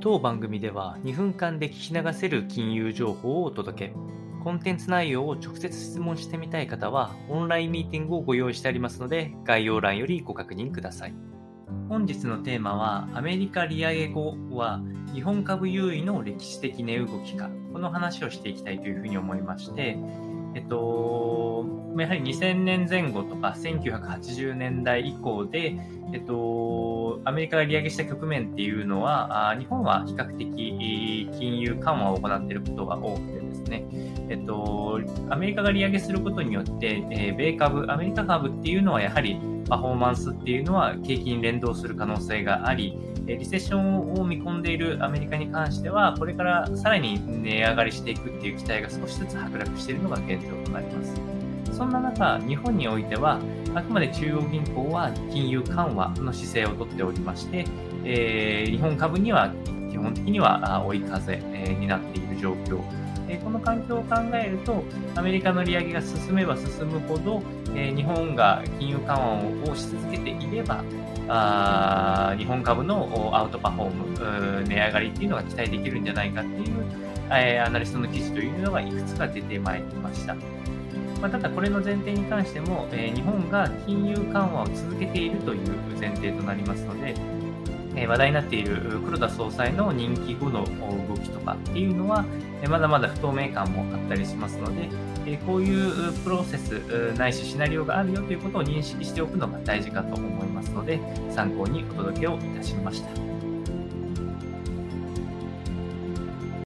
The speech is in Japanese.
当番組では2分間で聞き流せる金融情報をお届け。コンテンツ内容を直接質問してみたい方は、オンラインミーティングをご用意してありますので、概要欄よりご確認ください。本日のテーマは、アメリカ利上げ後は日本株優位の歴史的値動きか、この話をしていきたいというふうに思いまして、えっと、やはり2000年前後とか1980年代以降で、えっと、アメリカが利上げした局面っていうのは、日本は比較的金融緩和を行っていることが多くてですね、えっと、アメリカが利上げすることによって、え米株、アメリカ株っていうのはやはりパフォーマンスっていうのは景気に連動する可能性があり、リセッションを見込んでいるアメリカに関しては、これからさらに値上がりしていくっていう期待が少しずつ剥落しているのが現状となります。そんな中、日本においては、あくまで中央銀行は金融緩和の姿勢をとっておりまして、えー、日本株には基本的には追い風、になっている状況。この環境を考えると、アメリカの利上げが進めば進むほど、え日本が金融緩和をし続けていれば、あ日本株のアウトパフォーム、値上がりっていうのが期待できるんじゃないかっていう、えアナリストの記事というのがいくつか出てまいりました。まあ、ただこれの前提に関しても、えー、日本が金融緩和を続けているという前提となりますので、え、話題になっている黒田総裁の任期後の動きとかっていうのは、まだまだ不透明感もあったりしますので、えこういうプロセスないしシナリオがあるよということを認識しておくのが大事かと思いますので、参考にお届けをいたしました。